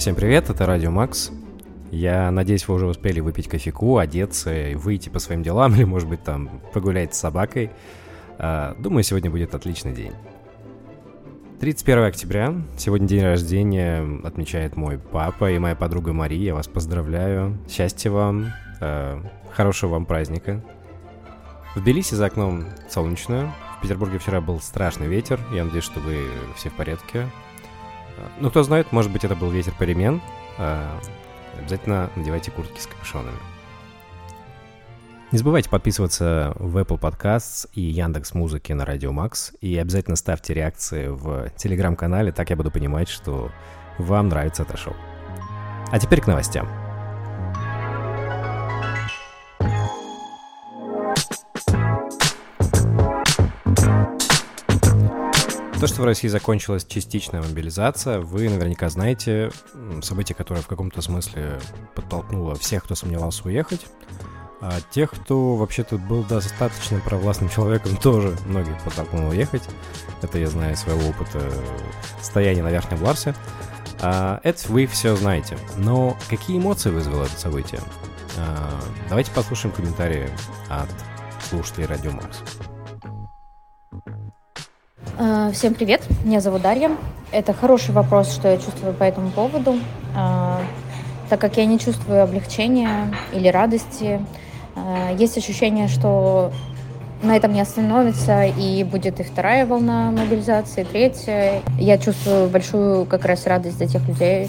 Всем привет, это Радио Макс. Я надеюсь, вы уже успели выпить кофейку, одеться и выйти по своим делам, или, может быть, там погулять с собакой. А, думаю, сегодня будет отличный день. 31 октября, сегодня день рождения, отмечает мой папа и моя подруга Мария. Я вас поздравляю. Счастья вам, э, хорошего вам праздника. В Тбилиси за окном солнечно. В Петербурге вчера был страшный ветер. Я надеюсь, что вы все в порядке. Ну, кто знает, может быть, это был ветер перемен. Э, обязательно надевайте куртки с капюшонами. Не забывайте подписываться в Apple Podcasts и Яндекс Музыки на Радио Макс. И обязательно ставьте реакции в Телеграм-канале, так я буду понимать, что вам нравится это шоу. А теперь к новостям. То, что в России закончилась частичная мобилизация, вы наверняка знаете событие, которое в каком-то смысле подтолкнуло всех, кто сомневался уехать. А тех, кто вообще-то был достаточно провластным человеком, тоже многих подтолкнуло уехать. Это я знаю из своего опыта стояния на Верхнем Ларсе. А, это вы все знаете. Но какие эмоции вызвало это событие? А, давайте послушаем комментарии от слушателей Радио Марс. А, всем привет, меня зовут Дарья. Это хороший вопрос, что я чувствую по этому поводу, а, так как я не чувствую облегчения или радости Э, есть ощущение, что на этом не остановится, и будет и вторая волна мобилизации, и третья. Я чувствую большую как раз радость за тех людей,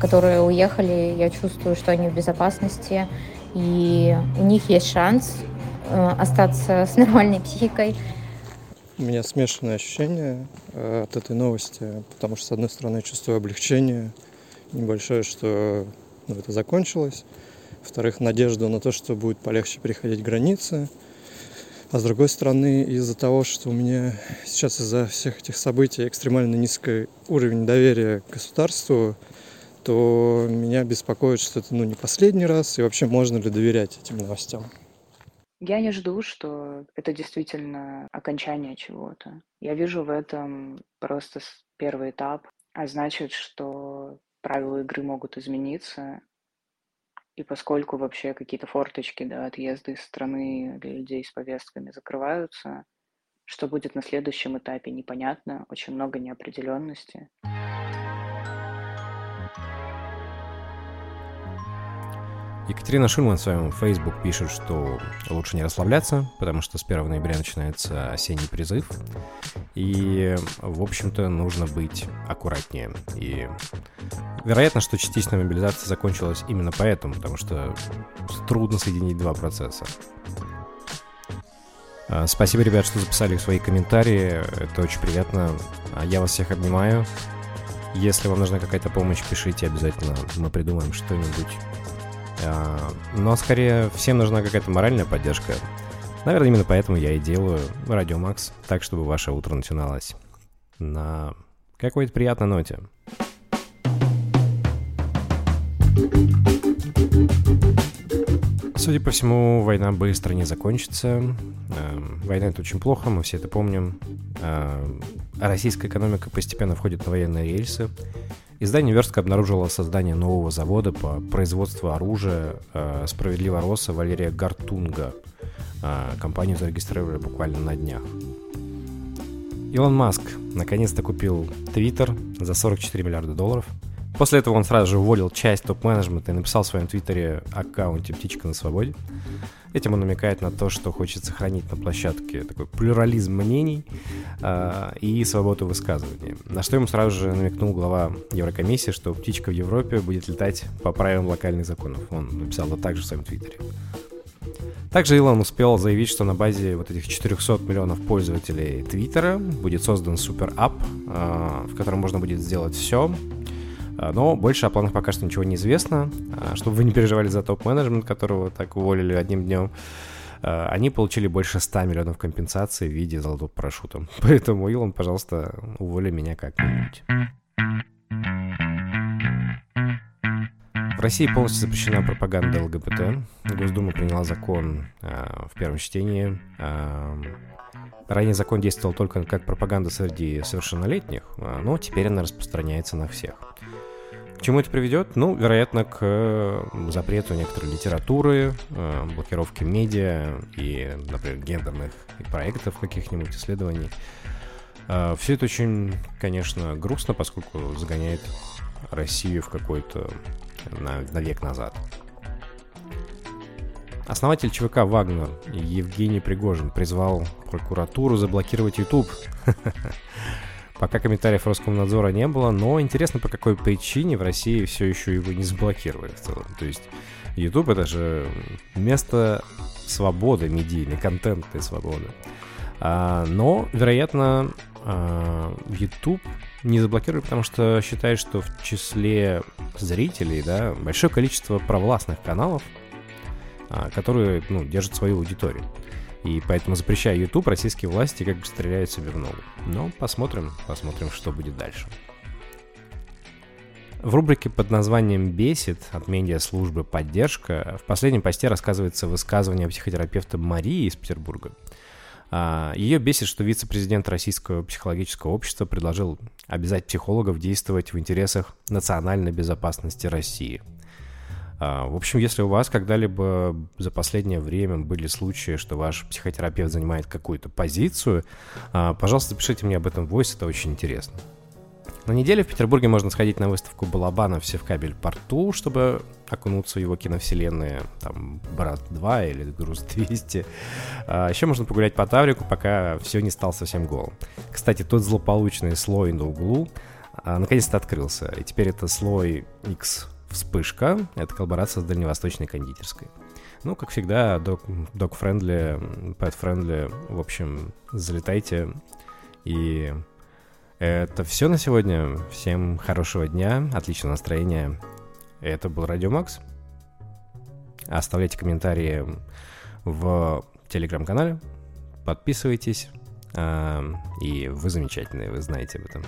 которые уехали. Я чувствую, что они в безопасности, и у них есть шанс остаться с нормальной психикой. У меня смешанные ощущения от этой новости, потому что, с одной стороны, чувствую облегчение небольшое, что ну, это закончилось, во-вторых, надежду на то, что будет полегче переходить границы. А с другой стороны, из-за того, что у меня сейчас из-за всех этих событий экстремально низкий уровень доверия к государству, то меня беспокоит, что это ну, не последний раз, и вообще можно ли доверять этим новостям. Я не жду, что это действительно окончание чего-то. Я вижу в этом просто первый этап, а значит, что правила игры могут измениться, и поскольку вообще какие-то форточки, да, отъезды из страны для людей с повестками закрываются, что будет на следующем этапе, непонятно, очень много неопределенности. Екатерина Шульман в своем Facebook пишет, что лучше не расслабляться, потому что с 1 ноября начинается осенний призыв. И, в общем-то, нужно быть аккуратнее. И вероятно, что частичная мобилизация закончилась именно поэтому, потому что трудно соединить два процесса. А, спасибо, ребят, что записали свои комментарии. Это очень приятно. А, я вас всех обнимаю. Если вам нужна какая-то помощь, пишите обязательно. Мы придумаем что-нибудь но скорее всем нужна какая-то моральная поддержка. Наверное, именно поэтому я и делаю Радио Макс, так, чтобы ваше утро начиналось на какой-то приятной ноте. Судя по всему, война быстро не закончится. Эм, война это очень плохо, мы все это помним. Эм, российская экономика постепенно входит на военные рельсы. Издание «Верстка» обнаружило создание нового завода по производству оружия э, «Справедливо Роса» Валерия Гартунга. Э, компанию зарегистрировали буквально на днях. Илон Маск наконец-то купил Твиттер за 44 миллиарда долларов. После этого он сразу же уволил часть топ-менеджмента и написал в своем твиттере аккаунте «Птичка на свободе». Этим он намекает на то, что хочет сохранить на площадке такой плюрализм мнений э, и свободу высказывания. На что ему сразу же намекнул глава Еврокомиссии, что птичка в Европе будет летать по правилам локальных законов. Он написал это также в своем твиттере. Также Илон успел заявить, что на базе вот этих 400 миллионов пользователей Твиттера будет создан супер-ап, э, в котором можно будет сделать все, а, но больше о планах пока что ничего не известно. А, чтобы вы не переживали за топ-менеджмент, которого так уволили одним днем, а, они получили больше 100 миллионов компенсаций в виде золотого парашюта. Поэтому, Илон, пожалуйста, уволи меня как-нибудь. В России полностью запрещена пропаганда ЛГБТ. Госдума приняла закон э, в первом чтении. Э, ранее закон действовал только как пропаганда среди совершеннолетних, но теперь она распространяется на всех. К чему это приведет? Ну, вероятно, к запрету некоторой литературы, э, блокировке медиа и, например, гендерных проектов каких-нибудь исследований. Э, Все это очень, конечно, грустно, поскольку загоняет Россию в какой-то на, на век назад. Основатель ЧВК «Вагнер» Евгений Пригожин призвал прокуратуру заблокировать YouTube. Пока комментариев Роскомнадзора не было, но интересно, по какой причине в России все еще его не заблокировали в целом. То есть YouTube это же место свободы медийной, контентной свободы. А, но, вероятно, а, YouTube не заблокировали, потому что считает, что в числе зрителей, да, большое количество провластных каналов, а, которые, ну, держат свою аудиторию. И поэтому, запрещая YouTube, российские власти как бы стреляют себе в ногу. Но посмотрим, посмотрим, что будет дальше. В рубрике под названием «Бесит» от медиа-службы «Поддержка» в последнем посте рассказывается высказывание психотерапевта Марии из Петербурга. А, Ее бесит, что вице-президент Российского психологического общества предложил обязать психологов действовать в интересах национальной безопасности России – в общем, если у вас когда-либо за последнее время были случаи, что ваш психотерапевт занимает какую-то позицию, а, пожалуйста, пишите мне об этом в voice, это очень интересно. На неделе в Петербурге можно сходить на выставку Балабана в Севкабель порту, чтобы окунуться в его киновселенные, там, Брат 2 или Груз 200. А еще можно погулять по Таврику, пока все не стал совсем голым. Кстати, тот злополучный слой на углу а, наконец-то открылся, и теперь это слой X Вспышка — это коллаборация с дальневосточной кондитерской. Ну, как всегда, dog-friendly, pet-friendly, в общем, залетайте. И это все на сегодня. Всем хорошего дня, отличного настроения. Это был Радио Макс. Оставляйте комментарии в телеграм-канале, подписывайтесь, и вы замечательные, вы знаете об этом.